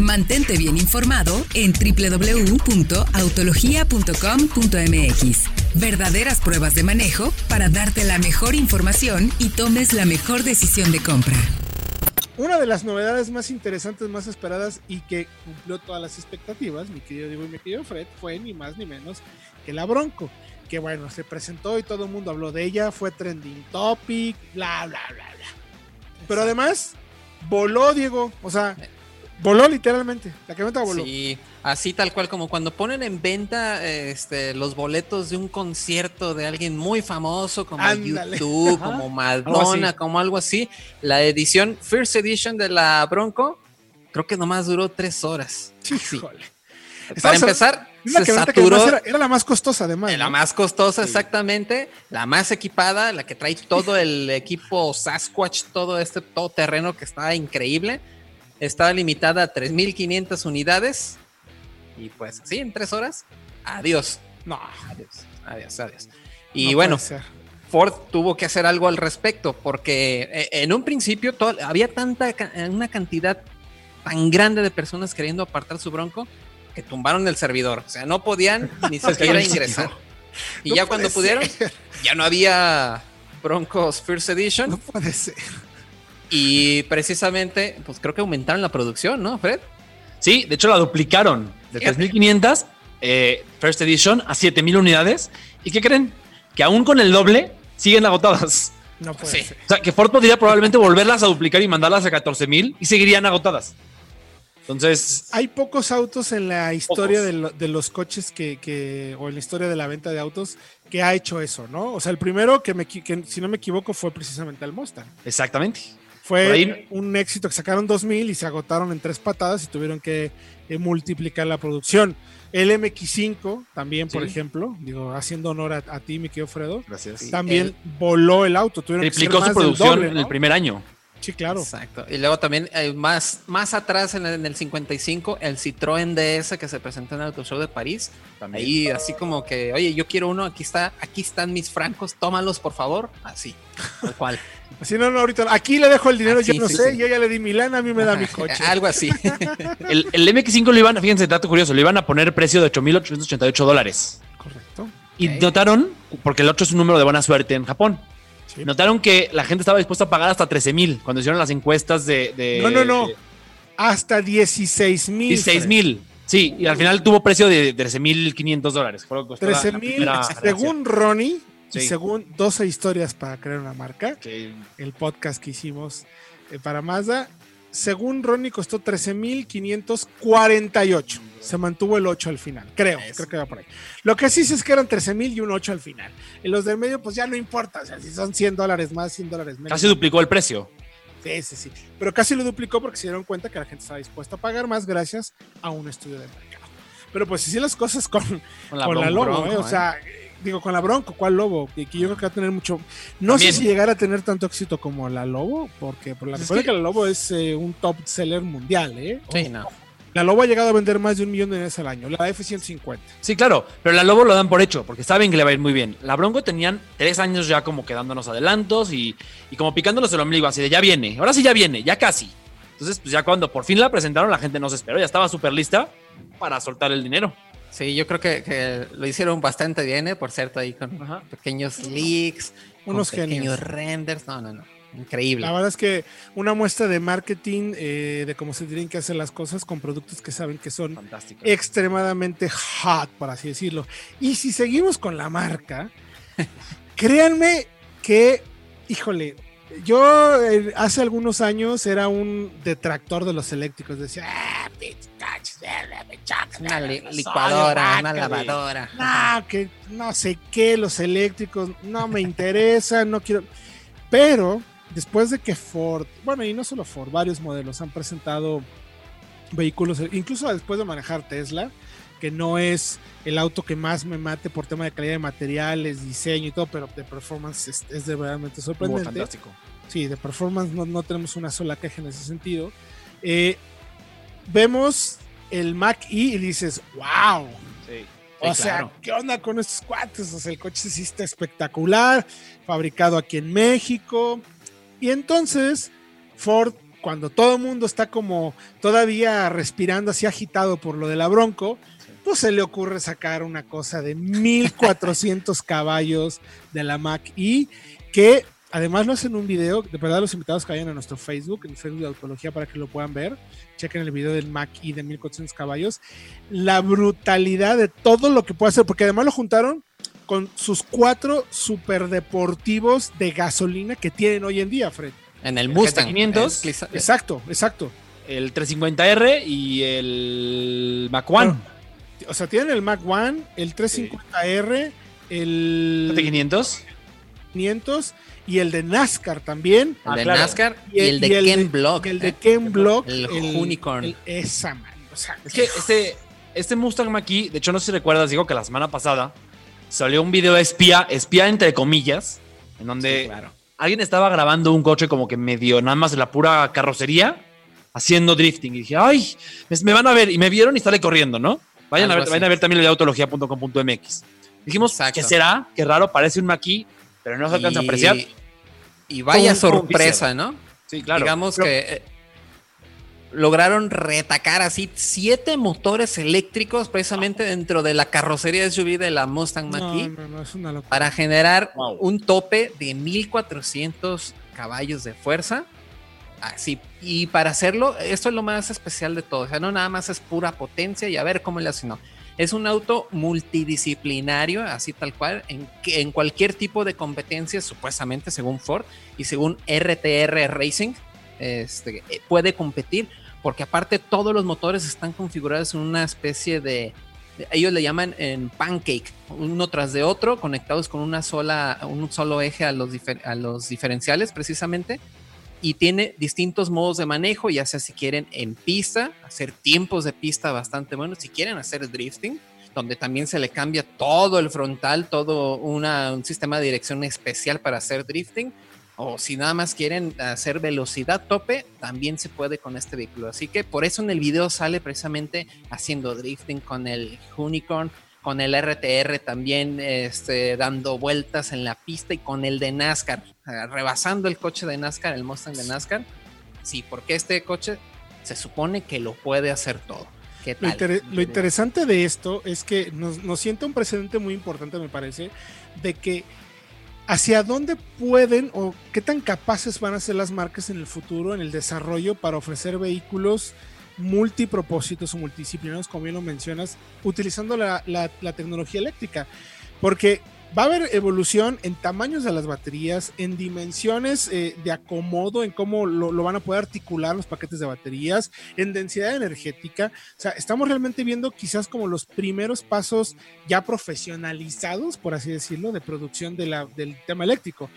Mantente bien informado en www.autologia.com.mx. Verdaderas pruebas de manejo para darte la mejor información y tomes la mejor decisión de compra. Una de las novedades más interesantes, más esperadas y que cumplió todas las expectativas, mi querido Diego y mi querido Fred, fue ni más ni menos que la Bronco. Que bueno, se presentó y todo el mundo habló de ella, fue trending topic, bla, bla, bla, bla. Pero además, voló, Diego. O sea, voló literalmente. La camioneta voló. Sí, así tal cual como cuando ponen en venta este, los boletos de un concierto de alguien muy famoso como Ándale. YouTube, como Madonna, como algo así. La edición First Edition de la Bronco, creo que nomás duró tres horas. Sí. Para empezar, se saturó. era, era la más costosa, además. La ¿no? más costosa, exactamente. La más equipada, la que trae todo el equipo Sasquatch, todo este todo terreno que está increíble. Estaba limitada a 3.500 unidades. Y pues, sí, en tres horas. Adiós. No, Adiós, adiós, adiós. Y no bueno. Ford tuvo que hacer algo al respecto, porque eh, en un principio todo- había tanta una cantidad tan grande de personas queriendo apartar su bronco que tumbaron el servidor. O sea, no podían ni siquiera ingresar. Y No ya cuando pudieron, ya no había Broncos First Edition. No puede ser. Y precisamente, pues creo que aumentaron la producción, ¿no, Fred? Sí, de hecho la duplicaron de Fíjate. 3.500 eh, First Edition a 7.000 unidades. ¿Y qué creen? Que aún con el doble siguen agotadas. No puede Sí. ser. O sea, que Ford podría probablemente volverlas a duplicar y mandarlas a 14.000 y seguirían agotadas. Entonces, Hay pocos autos en la historia de, lo- de los coches que, que- o en la historia de la venta de autos que ha hecho eso, ¿no? O sea, el primero que, me, que si no me equivoco fue precisamente el Mustang. exactamente. Fue ahí- un éxito que sacaron 2000 y se agotaron en tres patadas y tuvieron que eh, multiplicar la producción. El MX5 también, por ejemplo, digo, haciendo honor a, a ti, mi querido Fredo, Gracias. también voló el auto. Tuvieron Triplicó su producción doble, en el primer año. Sí, claro. Exacto. Y luego también eh, más, más atrás en el, en el 55, el Citroën DS que se presentó en el Auto Show de París. Ahí así como que, oye, yo quiero uno, aquí está, aquí están mis francos, tómalos por favor. Así, tal cual. Así no, no, ahorita. Aquí le dejo el dinero, yo no sí, sé, sí. yo ya le di mi lana, a mí me da mi coche. Algo así. El, el MX5 lo iban, fíjense, dato curioso, lo iban a poner precio de 8.888 dólares. Correcto. Y Ok. notaron, porque el 8 es un número de buena suerte en Japón, Sí. notaron que la gente estaba dispuesta a pagar hasta 13.000 cuando hicieron las encuestas de... de No, no, no. Hasta 16 mil. 16 mil. Sí, y al final tuvo precio de 13.500 dólares. Fue lo que costó la- 13 la mil, primera según Ronnie, y según 12 historias para crear una marca, el podcast que hicimos eh, para Mazda, según Ronnie costó 13 mil 548. Se mantuvo el 8 al final, creo, creo que va por ahí. Lo que sí es que eran 13 mil y un 8 al final. En los del medio, pues ya no importa, o sea, si son 100 dólares más, 100 dólares menos. Casi duplicó el precio. Sí, sí, sí. Pero casi lo duplicó porque se dieron cuenta que la gente estaba dispuesta a pagar más gracias a un estudio de mercado. Pero pues así las cosas con, Con la, con la Bronco, ¿eh? O ¿eh? sea, eh, digo, con la Bronco, ¿cuál Lobo? Que, que yo creo que va a tener mucho. No También. sé si llegar a tener tanto éxito como la Lobo, porque por la Pues es que- que... la Lobo es eh, un top seller mundial, ¿eh? Sí, no. La Lobo ha llegado a vender más de un millón de unidades al año, la F-150. Sí, claro, pero la Lobo lo dan por hecho, porque saben que le va a ir muy bien. La Bronco tenían tres años ya como quedándonos adelantos y, y como picándonos el ombligo, así de ya viene, ahora sí ya viene, ya casi. Entonces, pues ya cuando por fin la presentaron, la gente no se esperó, ya estaba súper lista para soltar el dinero. Sí, yo creo que, que lo hicieron bastante bien, ¿eh? por cierto, ahí con Ajá. pequeños leaks, Unos con pequeños genios. renders. No, no, no. Increíble. La verdad es que una muestra de marketing, eh, de cómo se tienen que hacer las cosas con productos que saben que son Fantástico. extremadamente hot, por así decirlo. Y si seguimos con la marca, créanme que, híjole, yo eh, hace algunos años era un detractor de los eléctricos. Decía, ah, pinche Una li- licuadora, una guácala". lavadora. No, que no sé qué, los eléctricos, no me interesan, no quiero. Pero después de que Ford, bueno, y no solo Ford, varios modelos han presentado vehículos, incluso después de manejar Tesla, que no es el auto que más me mate por tema de calidad de materiales, diseño y todo, pero de performance es, es de realmente sorprendente. fantástico. Sí, de performance no, no tenemos una sola queja en ese sentido. Eh, vemos el Mac E y dices, wow, Sí. o sea, claro. ¿qué onda con estos cuates? O sea, el coche sí está espectacular, fabricado aquí en México. Y entonces Ford cuando todo el mundo está como todavía respirando así agitado por lo de la Bronco, pues se le ocurre sacar una cosa de 1400 caballos de la Mac y que además lo hacen un video, de verdad los invitados que vayan a nuestro Facebook, en el Facebook de Autología para que lo puedan ver, chequen el video del Mac y de 1400 caballos, la brutalidad de todo lo que puede hacer, porque además lo juntaron con sus cuatro superdeportivos de gasolina que tienen hoy en día, Fred. En el Mustang 500. el- Exacto, exacto. El 350R y el Mac One. O sea, tienen el Mac One, el 350R, el T500. 500 y el de NASCAR también. El Ah, de claro. NASCAR y, el de y Ken Block. El de Ken Block. El Unicorn. el- esa, man. O sea, Es que este, este Mustang Mach-E, de hecho no sé si recuerdas, digo que la semana pasada salió un video espía, espía entre comillas, en donde Sí, claro. alguien estaba grabando un coche como que medio nada más de la pura carrocería, haciendo drifting. Y dije, ay, me, me van a ver. Y me vieron y sale corriendo, ¿no? Vayan, a ver, vayan a ver también el de autología.com.mx. Dijimos, Exacto. ¿qué será? Qué raro, parece un Mach-E, pero no se alcanza a apreciar. Y vaya sorpresa, ¿no? Sí, claro. Digamos Pero- que eh, lograron retacar así siete motores eléctricos precisamente dentro de la carrocería SUV de la Mustang no, Mach-E no, no, para generar Wow. un tope de 1400 caballos de fuerza. Así, y para hacerlo, esto es lo más especial de todo. O sea, no nada más es pura potencia y a ver cómo le hace, no. Es un auto multidisciplinario, así tal cual, en, en cualquier tipo de competencia, supuestamente según Ford y según RTR Racing, este, eh, puede competir, porque aparte todos los motores están configurados en una especie de, ellos le llaman en pancake, uno tras de otro, conectados con una sola, un solo eje a los, a los diferenciales precisamente, y tiene distintos modos de manejo, ya sea si quieren en pista, hacer tiempos de pista bastante buenos, si quieren hacer drifting, donde también se le cambia todo el frontal, todo una- un sistema de dirección especial para hacer drifting, o si nada más quieren hacer velocidad tope, también se puede con este vehículo. Así que por eso en el video sale precisamente haciendo drifting con el Unicorn, con el RTR también este, dando vueltas en la pista y con el de NASCAR, rebasando el coche de NASCAR, el Mustang de NASCAR. Sí, porque este coche se supone que lo puede hacer todo. ¿Qué Lo, tal? inter- lo interesante de esto es que nos, nos sienta un precedente muy importante, me parece, de que hacia dónde pueden o qué tan capaces van a ser las marcas en el futuro en el desarrollo para ofrecer vehículos multipropósitos o multidisciplinarios, como bien lo mencionas, utilizando la, la- tecnología eléctrica. Porque va a haber evolución en tamaños de las baterías, en dimensiones eh, de acomodo, en cómo lo, lo van a poder articular los paquetes de baterías, en densidad energética. O sea, estamos realmente viendo quizás como los primeros pasos ya profesionalizados, por así decirlo, de producción de del tema eléctrico.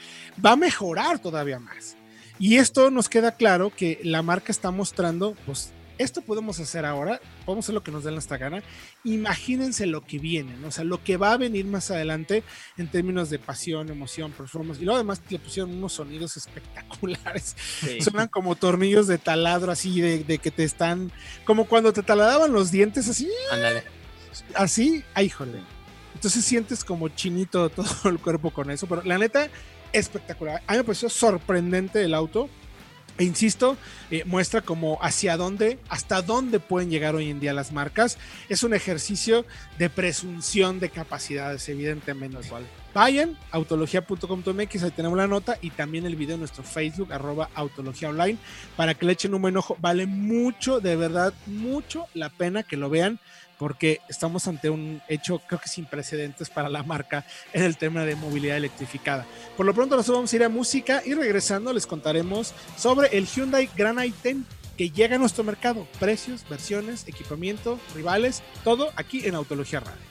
Va a mejorar todavía más. Y esto nos queda claro que la marca está mostrando, pues, esto podemos hacer ahora, podemos hacer lo que nos dé nuestra gana. Imagínense lo que viene, ¿no? o sea, lo que va a venir más adelante en términos de pasión, emoción, performance. Y luego además le pusieron unos sonidos espectaculares. Suenan como tornillos de taladro, así de, de que te están, como cuando te taladraban los dientes, así, Ándale. así, ay, híjole. Entonces sientes como chinito todo el cuerpo con eso, pero la neta, espectacular. A mí me pareció sorprendente el auto. E insisto, eh, muestra como hacia dónde, hasta dónde pueden llegar hoy en día las marcas. Es un ejercicio de presunción de capacidades, evidentemente. Vayan, autología.com.mx, ahí tenemos la nota y también el video en nuestro Facebook, arroba autología online, para que le echen un buen ojo. Vale mucho, de verdad, mucho la pena que lo vean, porque estamos ante un hecho, creo que sin precedentes para la marca en el tema de movilidad electrificada. Por lo pronto, nosotros vamos a ir a música y regresando les contaremos sobre el Hyundai Grand i10 que llega a nuestro mercado. Precios, versiones, equipamiento, rivales, todo aquí en Autología Radio.